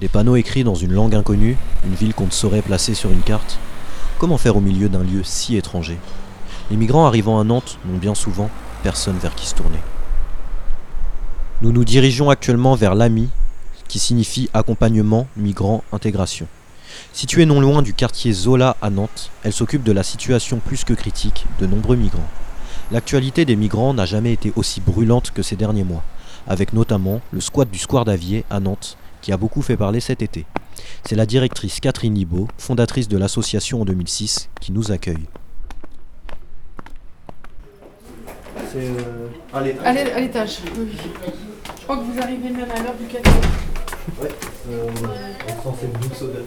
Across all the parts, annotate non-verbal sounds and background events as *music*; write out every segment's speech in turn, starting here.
Des panneaux écrits dans une langue inconnue, une ville qu'on ne saurait placer sur une carte. Comment faire au milieu d'un lieu si étranger? Les migrants arrivant à Nantes n'ont bien souvent personne vers qui se tourner. Nous nous dirigeons actuellement vers l'AMI, qui signifie accompagnement, migrant, intégration. Située non loin du quartier Zola à Nantes, elle s'occupe de la situation plus que critique de nombreux migrants. L'actualité des migrants n'a jamais été aussi brûlante que ces derniers mois, avec notamment le squat du Square d'Avier à Nantes, qui a beaucoup fait parler cet été. C'est la directrice Catherine Libaud, fondatrice de l'association en 2006, qui nous accueille. C'est euh, à l'étage. Oui. Je crois que vous arrivez même à l'heure du café. Ouais. Euh, on sent cette douce odeur.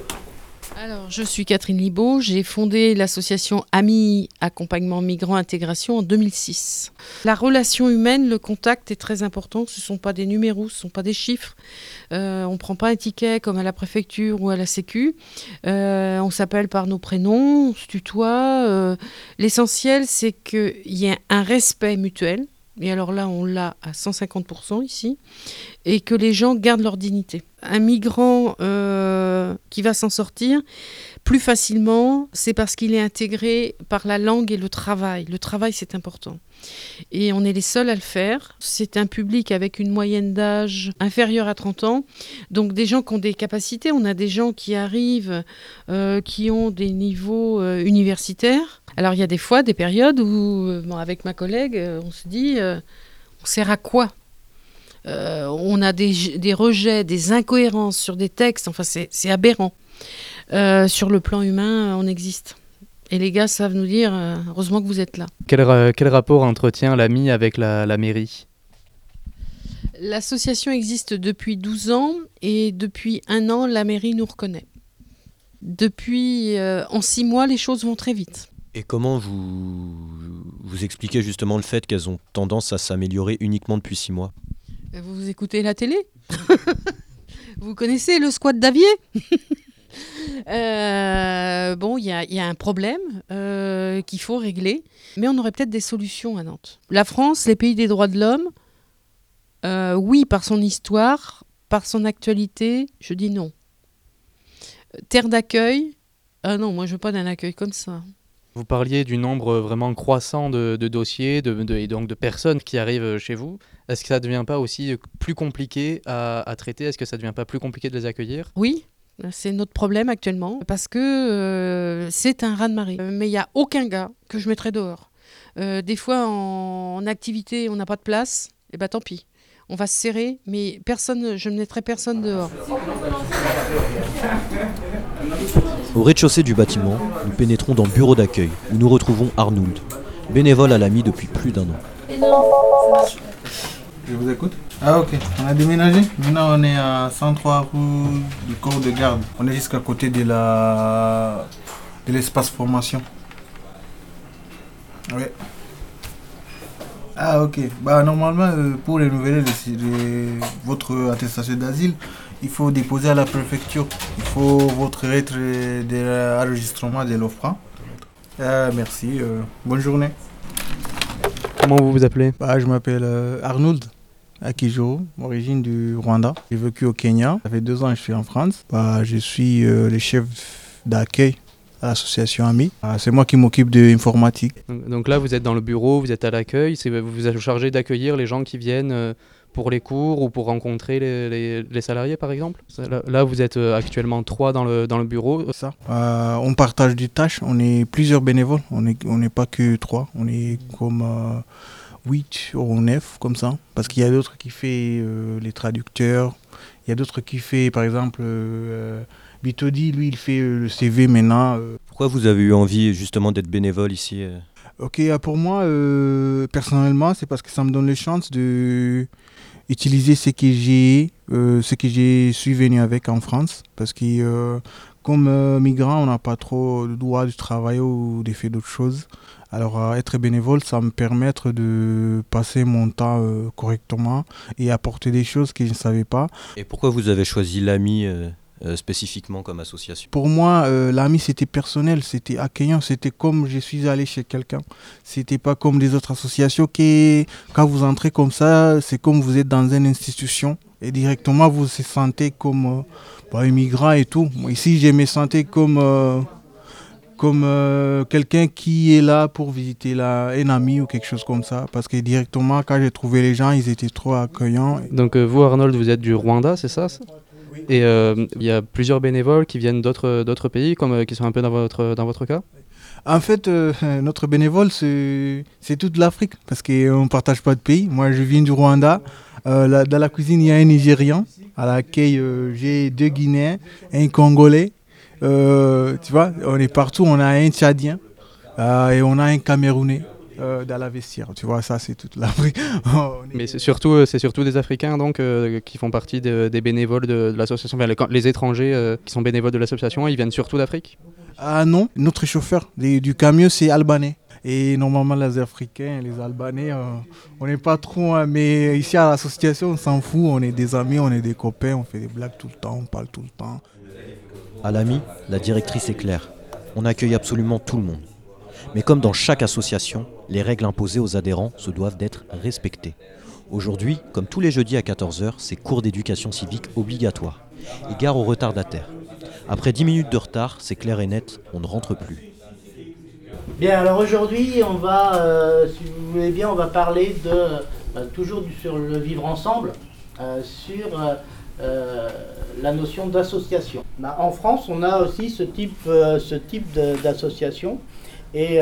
Alors, je suis Catherine Libaud. J'ai fondé l'association Amis Accompagnement Migrants Intégration en 2006. La relation humaine, le contact est très important. Ce ne sont pas des numéros, ce ne sont pas des chiffres. Euh, on ne prend pas un ticket comme à la préfecture ou à la Sécu. Euh, on s'appelle par nos prénoms, on se tutoie. Euh, L'essentiel, c'est qu'il y ait un respect mutuel. Et alors là, on l'a à 150% ici. Et que les gens gardent leur dignité. Un migrant euh, qui va s'en sortir plus facilement, c'est parce qu'il est intégré par la langue et le travail. Le travail, c'est important. Et on est les seuls à le faire. C'est un public avec une moyenne d'âge inférieure à 30 ans. Donc des gens qui ont des capacités. On a des gens qui arrivent, euh, qui ont des niveaux euh, universitaires. Alors il y a des fois des périodes où, euh, avec ma collègue, on se dit, on sert à quoi? On a des, des rejets, des incohérences sur des textes. Enfin, c'est aberrant. Euh, sur le plan humain, on existe. Et les gars savent nous dire, euh, heureusement que vous êtes là. Quel, ra- quel rapport entretient l'AMI avec la, la mairie? L'association existe depuis 12 ans et depuis un an, la mairie nous reconnaît. Depuis, euh, en six mois, les choses vont très vite. Et comment vous, vous expliquez justement le fait qu'elles ont tendance à s'améliorer uniquement depuis six mois? Euh, Vous, vous écoutez la télé? *laughs* Vous connaissez le squat d'Avier? *laughs* Euh, Bon, il y a, il y a un problème euh, qu'il faut régler, mais on aurait peut-être des solutions à Nantes. La France, les pays des droits de l'homme, euh, oui, par son histoire, par son actualité, je dis non. Terre d'accueil, ah non, moi je veux pas d'un accueil comme ça. Vous parliez du nombre vraiment croissant de, de dossiers de, de- et donc de personnes qui arrivent chez vous. Est-ce que ça ne devient pas aussi plus compliqué à, à traiter? Est-ce que ça ne devient pas plus compliqué de les accueillir? Oui, c'est notre problème actuellement, parce que euh, c'est un raz-de-marée. Euh, Mais il n'y a aucun gars que je mettrais dehors. Euh, des fois, en, en activité, on n'a pas de place, et ben tant pis. On va se serrer, mais personne, je ne mettrai personne dehors. Au rez-de-chaussée du bâtiment, nous pénétrons dans le bureau d'accueil, où nous retrouvons Arnould, bénévole à l'AMI depuis plus d'un an. Je vous écoute. Ah ok, on a déménagé. Maintenant on est à 103 rue du corps de garde. On est jusqu'à côté de la de l'espace formation. Oui. Ah ok. Bah normalement euh, pour renouveler le- le- votre attestation d'asile, il faut déposer à la préfecture. Il faut votre lettre d'enregistrement de l'OFRA. Ah, merci. euh, bonne journée. Comment vous vous appelez? Bah, je m'appelle euh, Akijoro, origine du Rwanda. J'ai vécu au Kenya. Ça fait deux ans que je suis en France. Bah, je suis euh, le chef d'accueil à l'association AMI. Ah, c'est moi qui m'occupe de l'informatique. donc, là, vous êtes dans le bureau, vous êtes à l'accueil. Vous vous êtes chargé d'accueillir les gens qui viennent euh, pour les cours ou pour rencontrer les, les- les salariés, par exemple là, vous êtes euh, actuellement trois dans le, dans le bureau. Ça. Euh, on partage des tâches. On est plusieurs bénévoles. On n'est on pas que trois. On est comme euh, huit ou neuf, comme ça. Parce qu'il y a d'autres qui font euh, les traducteurs. Il y a d'autres qui font, par exemple, euh, Bitodi, lui, il fait euh, le CV maintenant. euh, Pourquoi vous avez eu envie justement d'être bénévole ici euh? Ok, ah, pour moi, euh, personnellement, c'est parce que ça me donne les chances de utiliser ce que j'ai, euh, ce que j'ai suis venu avec en France, parce que euh, comme euh, migrant, on n'a pas trop le droit de travailler ou de faire d'autres choses. Alors, être bénévole, ça me permet de passer mon temps correctement et apporter des choses que je ne savais pas. Et pourquoi vous avez choisi l'AMI euh, spécifiquement comme association Pour moi, euh, l'ami, c'était personnel, c'était accueillant, c'était comme je suis allé chez quelqu'un. C'était pas comme des autres associations qui, quand vous entrez comme ça, c'est comme vous êtes dans une institution Et directement, vous vous sentez comme euh, bah, immigrant et tout. Moi, ici, je me sentais comme, euh, comme euh, quelqu'un qui est là pour visiter la, un ami ou quelque chose comme ça. Parce que directement, quand j'ai trouvé les gens, ils étaient trop accueillants. Donc euh, vous, Arnold, vous êtes du Rwanda, c'est ça? Et euh, il y a plusieurs bénévoles qui viennent d'autres d'autres pays, comme euh, qui sont un peu dans votre dans votre cas? En fait, euh, *laughs* notre bénévole, c'est toute l'Afrique, parce qu'on ne partage pas de pays. Moi, je viens du Rwanda. Euh, là, dans la cuisine, il y a un Nigérian, à laquelle euh, j'ai deux Guinéens, un Congolais. Tu vois, on est partout. On a un Tchadien et on a un Camerounais euh, dans la vestiaire. Tu vois, ça, c'est toute l'Afrique. *laughs* On est- Mais c'est surtout euh, c'est surtout des Africains donc euh, qui font partie de- des bénévoles de, de l'association. Enfin, les, les étrangers euh, qui sont bénévoles de l'association, ils viennent surtout d'Afrique. Ah non, notre chauffeur du camion, c'est albanais. Et normalement, les Africains, les Albanais, euh, on n'est pas trop. hein, mais ici à l'association, on s'en fout. On est des amis, on est des copains, on fait des blagues tout le temps, on parle tout le temps. À l'AMI, la directrice est claire. On accueille absolument tout le monde. Mais comme dans chaque association, les règles imposées aux adhérents se doivent d'être respectées. Aujourd'hui, comme tous les jeudis à 14h, c'est cours d'éducation civique obligatoire et gare aux retardataires. Après 10 minutes de retard, c'est clair et net, on ne rentre plus. Bien, alors aujourd'hui, on va, euh, si vous voulez bien, on va parler de, euh, toujours sur le vivre ensemble, euh, sur la notion d'association. Bah, en France, on a aussi ce type, ce type d'association et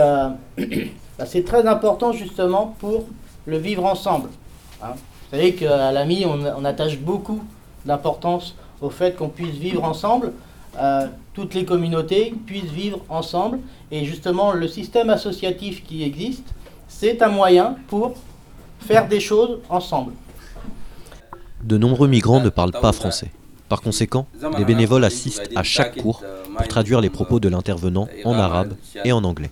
*clears throat* c'est très important justement pour le vivre ensemble. hein. Vous savez qu'à l'AMI, on, on attache beaucoup d'importance au fait qu'on puisse vivre ensemble, euh, toutes les communautés puissent vivre ensemble et justement, le système associatif qui existe, c'est un moyen pour faire des choses ensemble. De nombreux migrants ne parlent pas français. Par conséquent, les bénévoles assistent à chaque cours pour traduire les propos de l'intervenant en arabe et en anglais.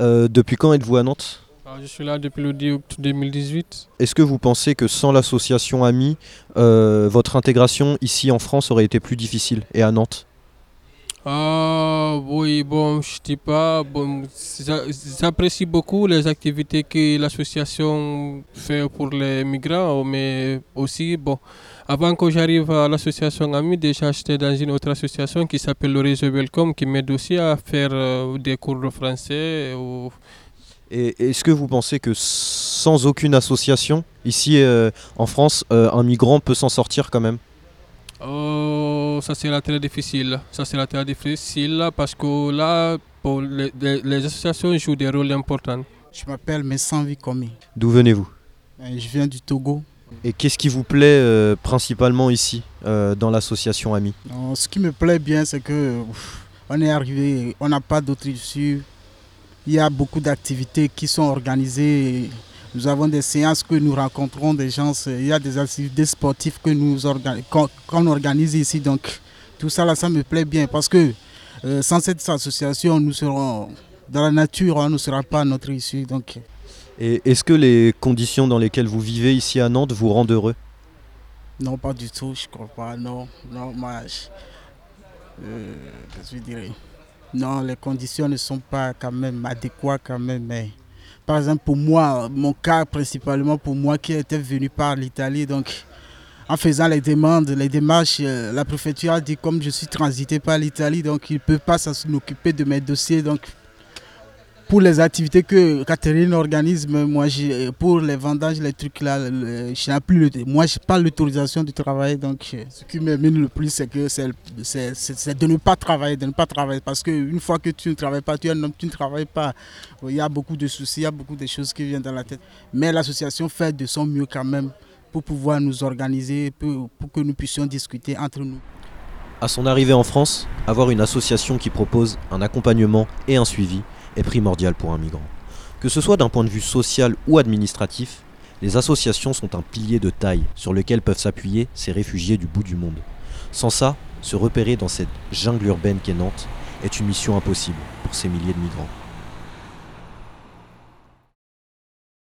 Euh, Depuis quand êtes-vous à Nantes Alors, Je suis là depuis le 10 août 2018. Est-ce que vous pensez que sans l'association AMI, euh, votre intégration ici en France aurait été plus difficile et à Nantes Ah, oui, bon, je dis pas. Bon, j'a- j'apprécie beaucoup les activités que l'association fait pour les migrants, mais aussi, bon, avant que j'arrive à l'association AMI, déjà j'étais dans une autre association qui s'appelle le Réseau Welcome, qui m'aide aussi à faire euh, des cours de français. Ou... Et est-ce que vous pensez que sans aucune association, ici euh, en France, euh, un migrant peut s'en sortir quand même? Ça sera très difficile. Ça sera très difficile parce que là, bon, les, associations jouent des rôles importants. Je m'appelle Messan Vikomi. D'où venez-vous? Euh, Je viens du Togo. Et qu'est-ce qui vous plaît euh, principalement ici, euh, dans l'association AMI? Ce qui me plaît bien, c'est que ouf, on est arrivé, on n'a pas d'autre issue. Il y a beaucoup d'activités qui sont organisées. Nous avons des séances que nous rencontrons des gens. Il y a des activités sportives que nous qu'on organise ici. Donc, tout ça, là, ça me plaît bien parce que euh, sans cette association, nous serons dans la nature, on ne sera pas à notre issue. Donc, Et est-ce que les conditions dans lesquelles vous vivez ici à Nantes vous rendent heureux? Non, pas du tout, je crois pas. Non, non, moi, je, euh, je dirais Non, les conditions ne sont pas quand même adéquates quand même. Mais, par exemple, pour moi, mon cas principalement pour moi qui était venu par l'Italie, donc en faisant les demandes, les démarches, euh, la préfecture a dit comme je suis transité par l'Italie, donc il ne peut pas s'en occuper de mes dossiers. Donc pour les activités que Catherine organise, moi, pour les vendages, les trucs là, je n'ai plus le, moi, pas l'autorisation de travailler. Donc, ce qui me le plus, c'est que c'est de ne pas travailler, de ne pas travailler. Parce qu'une fois que tu ne travailles pas, tu es un homme, tu ne travailles pas. Il y a beaucoup de soucis, il y a beaucoup de choses qui viennent dans la tête. Mais l'association fait de son mieux quand même pour pouvoir nous organiser, pour, pour que nous puissions discuter entre nous. À son arrivée en France, avoir une association qui propose un accompagnement et un suivi est primordial pour un migrant. Que ce soit d'un point de vue social ou administratif, Les associations sont un pilier de taille sur lequel peuvent s'appuyer ces réfugiés du bout du monde. Sans ça, se repérer dans cette jungle urbaine qu'est Nantes est une mission impossible pour ces milliers de migrants.